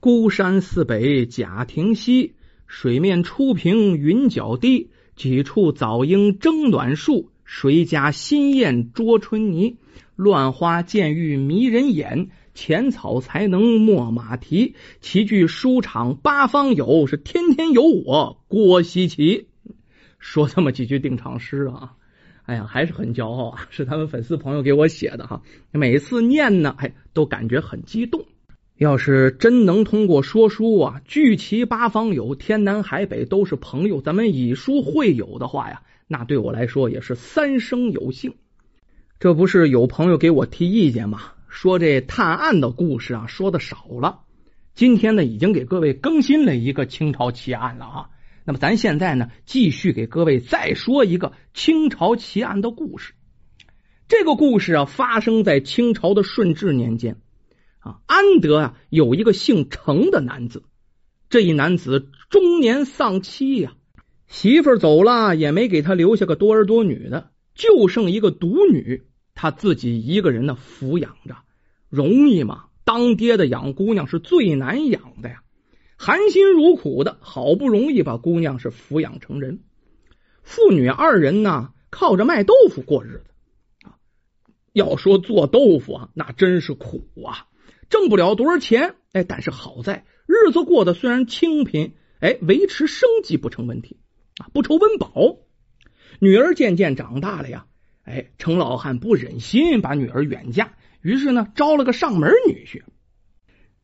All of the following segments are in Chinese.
孤山寺北贾亭西，水面初平云脚低。几处早莺争暖树，谁家新燕啄春泥？乱花渐欲迷人眼，浅草才能没马蹄。齐聚书场八方有，是天天有我郭西奇。说这么几句定场诗啊，哎呀，还是很骄傲啊！是他们粉丝朋友给我写的哈，每次念呢，哎，都感觉很激动。要是真能通过说书啊，聚齐八方友，天南海北都是朋友，咱们以书会友的话呀，那对我来说也是三生有幸。这不是有朋友给我提意见吗？说这探案的故事啊，说的少了。今天呢，已经给各位更新了一个清朝奇案了啊。那么咱现在呢，继续给各位再说一个清朝奇案的故事。这个故事啊，发生在清朝的顺治年间。啊，安德啊，有一个姓程的男子。这一男子中年丧妻呀，媳妇走了，也没给他留下个多儿多女的，就剩一个独女，他自己一个人呢抚养着，容易吗？当爹的养姑娘是最难养的呀，含辛茹苦的，好不容易把姑娘是抚养成人。父女二人呢，靠着卖豆腐过日子啊。要说做豆腐啊，那真是苦啊。挣不了多少钱，哎，但是好在日子过得虽然清贫，哎，维持生计不成问题啊，不愁温饱。女儿渐渐长大了呀，哎，程老汉不忍心把女儿远嫁，于是呢，招了个上门女婿。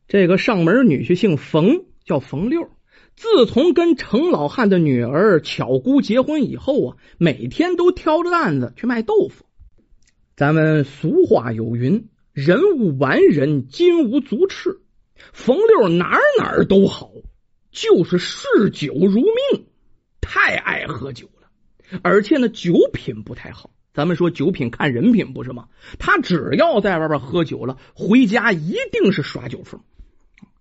这个上门女婿姓冯，叫冯六。自从跟程老汉的女儿巧姑结婚以后啊，每天都挑着担子去卖豆腐。咱们俗话有云。人无完人，金无足赤。冯六哪哪都好，就是嗜酒如命，太爱喝酒了。而且呢，酒品不太好。咱们说酒品看人品不是吗？他只要在外边喝酒了，回家一定是耍酒疯。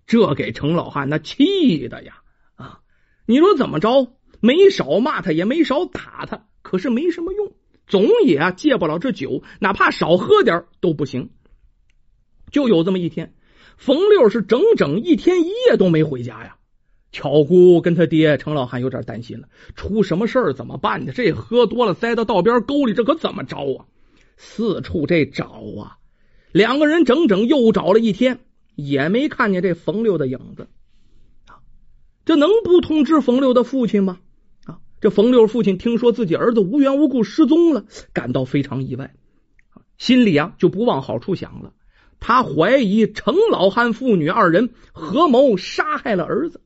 这给程老汉那气的呀！啊，你说怎么着？没少骂他，也没少打他，可是没什么用，总也啊戒不了这酒，哪怕少喝点都不行。就有这么一天，冯六是整整一天一夜都没回家呀。巧姑跟他爹程老汉有点担心了，出什么事儿怎么办呢？这喝多了栽到道边沟里，这可怎么着啊？四处这找啊，两个人整整又找了一天，也没看见这冯六的影子。啊，这能不通知冯六的父亲吗？啊，这冯六父亲听说自己儿子无缘无故失踪了，感到非常意外，心里啊就不往好处想了。他怀疑程老汉父女二人合谋杀害了儿子，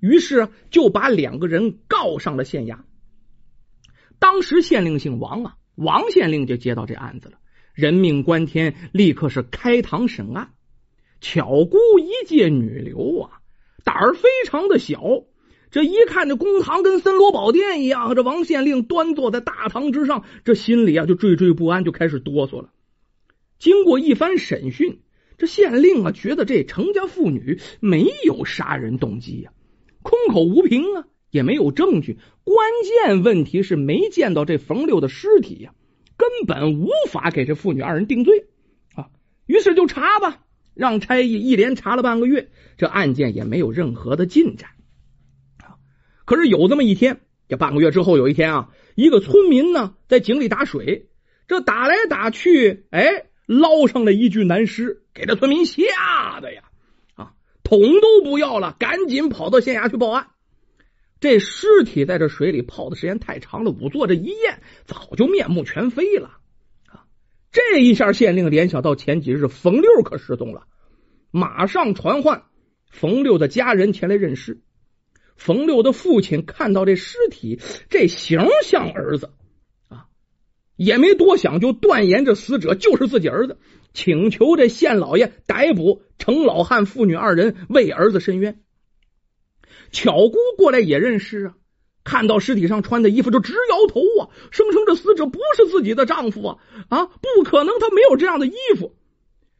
于是就把两个人告上了县衙。当时县令姓王啊，王县令就接到这案子了，人命关天，立刻是开堂审案。巧姑一介女流啊，胆儿非常的小，这一看这公堂跟森罗宝殿一样，这王县令端坐在大堂之上，这心里啊就惴惴不安，就开始哆嗦了。经过一番审讯，这县令啊觉得这程家妇女没有杀人动机呀，空口无凭啊，也没有证据。关键问题是没见到这冯六的尸体呀，根本无法给这父女二人定罪啊。于是就查吧，让差役一连查了半个月，这案件也没有任何的进展啊。可是有这么一天，这半个月之后有一天啊，一个村民呢在井里打水，这打来打去，哎。捞上了一具男尸，给这村民吓得呀，啊，桶都不要了，赶紧跑到县衙去报案。这尸体在这水里泡的时间太长了，仵作这一验，早就面目全非了。啊，这一下县令联想到前几日冯六可失踪了，马上传唤冯六的家人前来认尸。冯六的父亲看到这尸体，这形像儿子。也没多想，就断言这死者就是自己儿子，请求这县老爷逮捕程老汉父女二人，为儿子伸冤。巧姑过来也认尸啊，看到尸体上穿的衣服就直摇头啊，声称这死者不是自己的丈夫啊啊，不可能，他没有这样的衣服。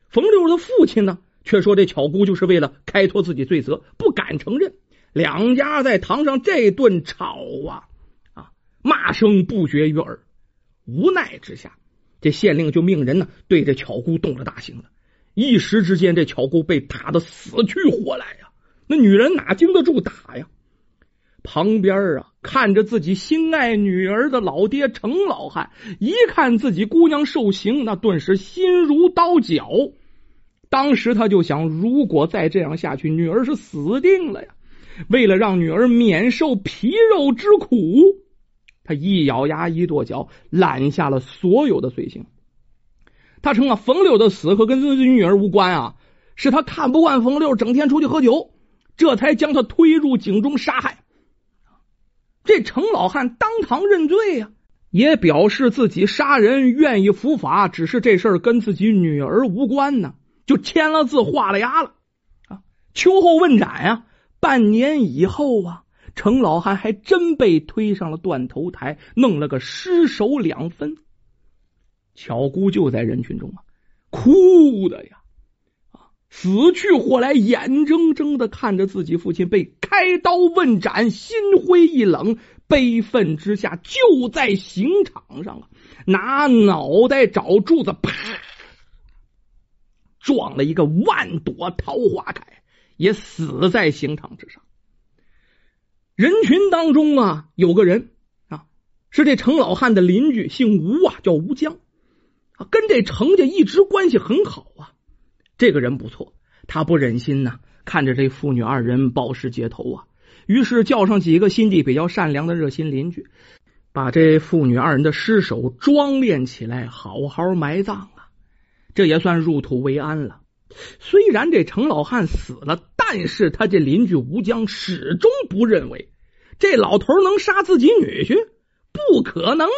冯六的父亲呢，却说这巧姑就是为了开脱自己罪责，不敢承认。两家在堂上这顿吵啊啊，骂声不绝于耳。无奈之下，这县令就命人呢对这巧姑动了大刑了。一时之间，这巧姑被打得死去活来呀！那女人哪经得住打呀？旁边啊，看着自己心爱女儿的老爹程老汉，一看自己姑娘受刑，那顿时心如刀绞。当时他就想，如果再这样下去，女儿是死定了呀！为了让女儿免受皮肉之苦，他一咬牙，一跺脚，揽下了所有的罪行。他称啊，冯六的死和跟自己女儿无关啊，是他看不惯冯六整天出去喝酒，这才将他推入井中杀害。这程老汉当堂认罪呀，也表示自己杀人愿意伏法，只是这事儿跟自己女儿无关呢，就签了字画了押了。啊，秋后问斩呀，半年以后啊，程老汉还真被推上了断头台，弄了个尸首两分。巧姑就在人群中啊，哭的呀，啊，死去活来，眼睁睁的看着自己父亲被开刀问斩，心灰意冷，悲愤之下就在刑场上啊，拿脑袋找柱子，啪，撞了一个万朵桃花开，也死在刑场之上。人群当中啊，有个人啊，是这程老汉的邻居，姓吴啊，叫吴江。跟这程家一直关系很好啊。这个人不错，他不忍心呐，看着这父女二人暴尸街头啊，于是叫上几个心地比较善良的热心邻居，把这父女二人的尸首装殓起来，好好埋葬了。这也算入土为安了。虽然这程老汉死了，但是他这邻居吴江始终不认为这老头能杀自己女婿，不可能。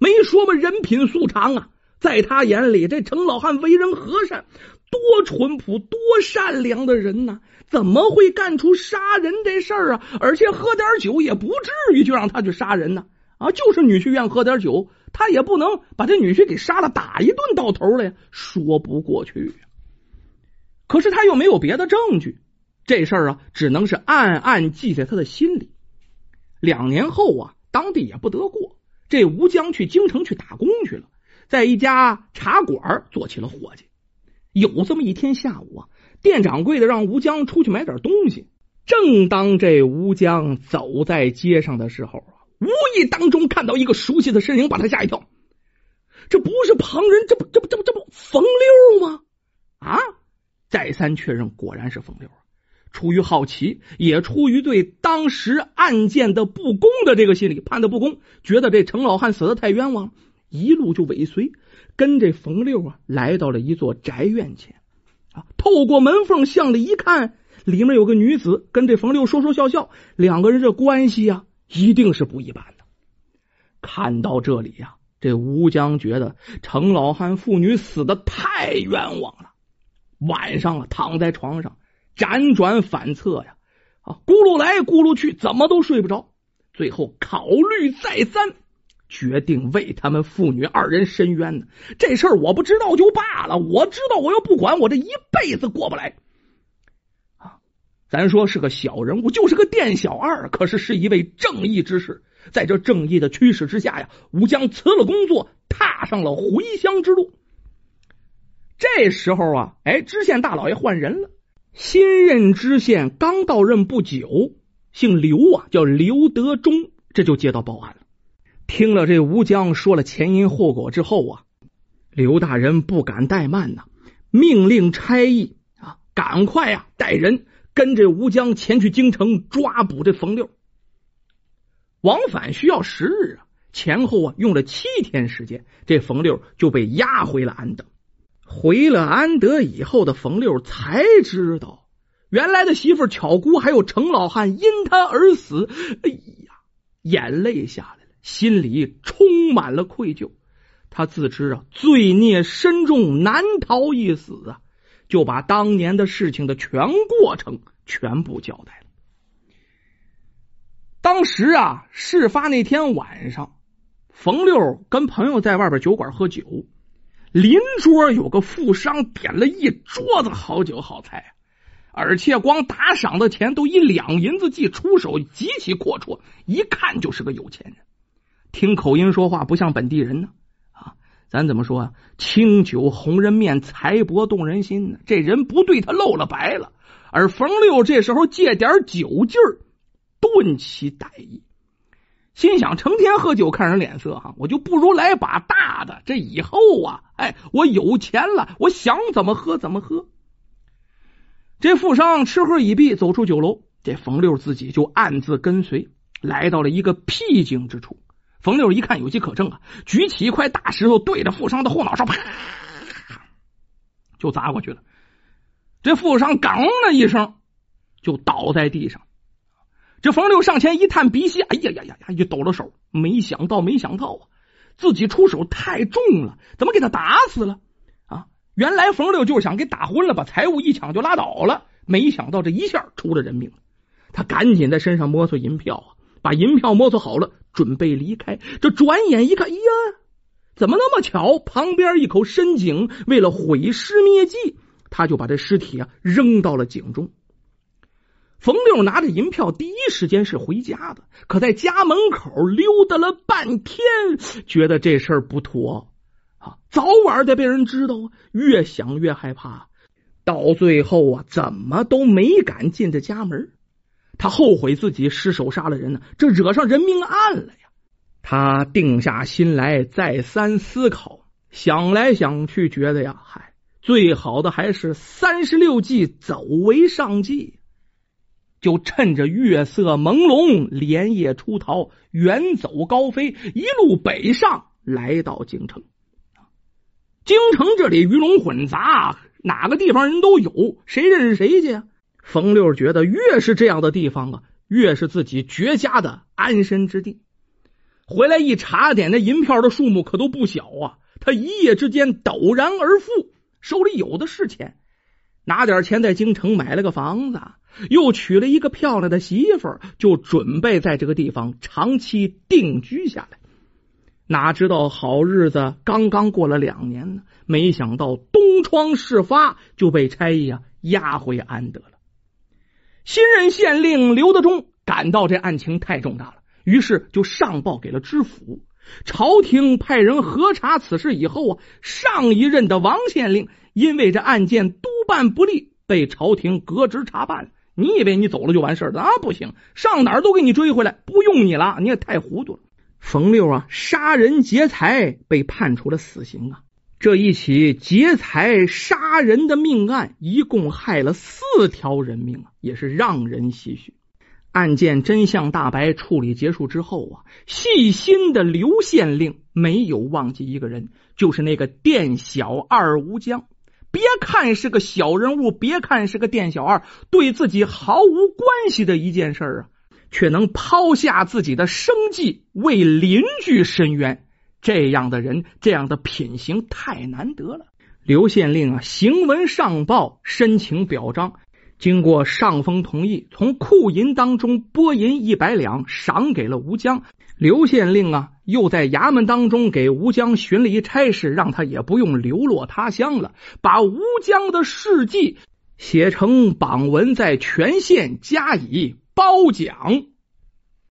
没说嘛，人品素常啊。在他眼里，这程老汉为人和善，多淳朴、多善良的人呢？怎么会干出杀人这事儿啊？而且喝点酒也不至于就让他去杀人呢？啊，就是女婿愿喝点酒，他也不能把这女婿给杀了，打一顿到头了呀，说不过去。可是他又没有别的证据，这事儿啊，只能是暗暗记在他的心里。两年后啊，当地也不得过，这吴江去京城去打工去了。在一家茶馆做起了伙计。有这么一天下午啊，店掌柜的让吴江出去买点东西。正当这吴江走在街上的时候啊，无意当中看到一个熟悉的身影，把他吓一跳。这不是旁人，这不这不这不这不冯六吗？啊！再三确认，果然是冯六啊。出于好奇，也出于对当时案件的不公的这个心理，判的不公，觉得这程老汉死的太冤枉。一路就尾随，跟这冯六啊，来到了一座宅院前啊。透过门缝向里一看，里面有个女子跟这冯六说说笑笑，两个人这关系呀，一定是不一般的。看到这里呀，这吴江觉得程老汉父女死的太冤枉了。晚上啊，躺在床上辗转反侧呀，啊，咕噜来咕噜去，怎么都睡不着。最后考虑再三。决定为他们父女二人伸冤呢。这事儿我不知道就罢了，我知道我又不管，我这一辈子过不来。啊，咱说是个小人物，就是个店小二，可是是一位正义之士。在这正义的驱使之下呀，吴江辞了工作，踏上了回乡之路。这时候啊，哎，知县大老爷换人了，新任知县刚到任不久，姓刘啊，叫刘德忠，这就接到报案了。听了这吴江说了前因后果之后啊，刘大人不敢怠慢呐，命令差役啊，赶快啊带人跟这吴江前去京城抓捕这冯六。往返需要十日啊，前后啊用了七天时间，这冯六就被押回了安德。回了安德以后的冯六才知道，原来的媳妇巧姑还有程老汉因他而死。哎呀，眼泪下来了。心里充满了愧疚，他自知啊罪孽深重，难逃一死啊，就把当年的事情的全过程全部交代了。当时啊，事发那天晚上，冯六跟朋友在外边酒馆喝酒，邻桌有个富商点了一桌子好酒好菜，而且光打赏的钱都以两银子计出手，极其阔绰，一看就是个有钱人。听口音说话不像本地人呢，啊，咱怎么说啊？清酒红人面，财帛动人心呢。这人不对他露了白了。而冯六这时候借点酒劲儿，顿起歹意，心想：成天喝酒看人脸色哈，我就不如来把大的。这以后啊，哎，我有钱了，我想怎么喝怎么喝。这富商吃喝已毕，走出酒楼，这冯六自己就暗自跟随，来到了一个僻静之处。冯六一看有机可乘啊，举起一块大石头，对着富商的后脑勺啪就砸过去了。这富商“刚”的一声就倒在地上。这冯六上前一探鼻息，哎呀呀呀呀，就抖了手。没想到，没想到啊，自己出手太重了，怎么给他打死了啊？原来冯六就是想给打昏了，把财物一抢就拉倒了。没想到这一下出了人命。他赶紧在身上摸索银票啊。把银票摸索好了，准备离开。这转眼一看，哎呀，怎么那么巧？旁边一口深井，为了毁尸灭迹，他就把这尸体啊扔到了井中。冯六拿着银票，第一时间是回家的。可在家门口溜达了半天，觉得这事儿不妥啊，早晚得被人知道啊。越想越害怕，到最后啊，怎么都没敢进这家门。他后悔自己失手杀了人呢，这惹上人命案了呀！他定下心来，再三思考，想来想去，觉得呀，嗨，最好的还是三十六计，走为上计。就趁着月色朦胧，连夜出逃，远走高飞，一路北上，来到京城。京城这里鱼龙混杂，哪个地方人都有，谁认识谁去呀？冯六觉得，越是这样的地方啊，越是自己绝佳的安身之地。回来一查点，那银票的数目可都不小啊！他一夜之间陡然而富，手里有的是钱，拿点钱在京城买了个房子，又娶了一个漂亮的媳妇，就准备在这个地方长期定居下来。哪知道好日子刚刚过了两年呢，没想到东窗事发，就被差役啊押回安德了。新任县令刘德忠感到这案情太重大了，于是就上报给了知府。朝廷派人核查此事以后啊，上一任的王县令因为这案件督办不力，被朝廷革职查办。你以为你走了就完事了啊？不行，上哪儿都给你追回来，不用你了。你也太糊涂了。冯六啊，杀人劫财，被判处了死刑啊。这一起劫财杀人的命案，一共害了四条人命啊，也是让人唏嘘。案件真相大白，处理结束之后啊，细心的刘县令没有忘记一个人，就是那个店小二吴江。别看是个小人物，别看是个店小二，对自己毫无关系的一件事啊，却能抛下自己的生计为邻居伸冤。这样的人，这样的品行太难得了。刘县令啊，行文上报，申请表彰，经过上峰同意，从库银当中拨银一百两，赏给了吴江。刘县令啊，又在衙门当中给吴江寻了一差事，让他也不用流落他乡了，把吴江的事迹写成榜文，在全县加以褒奖。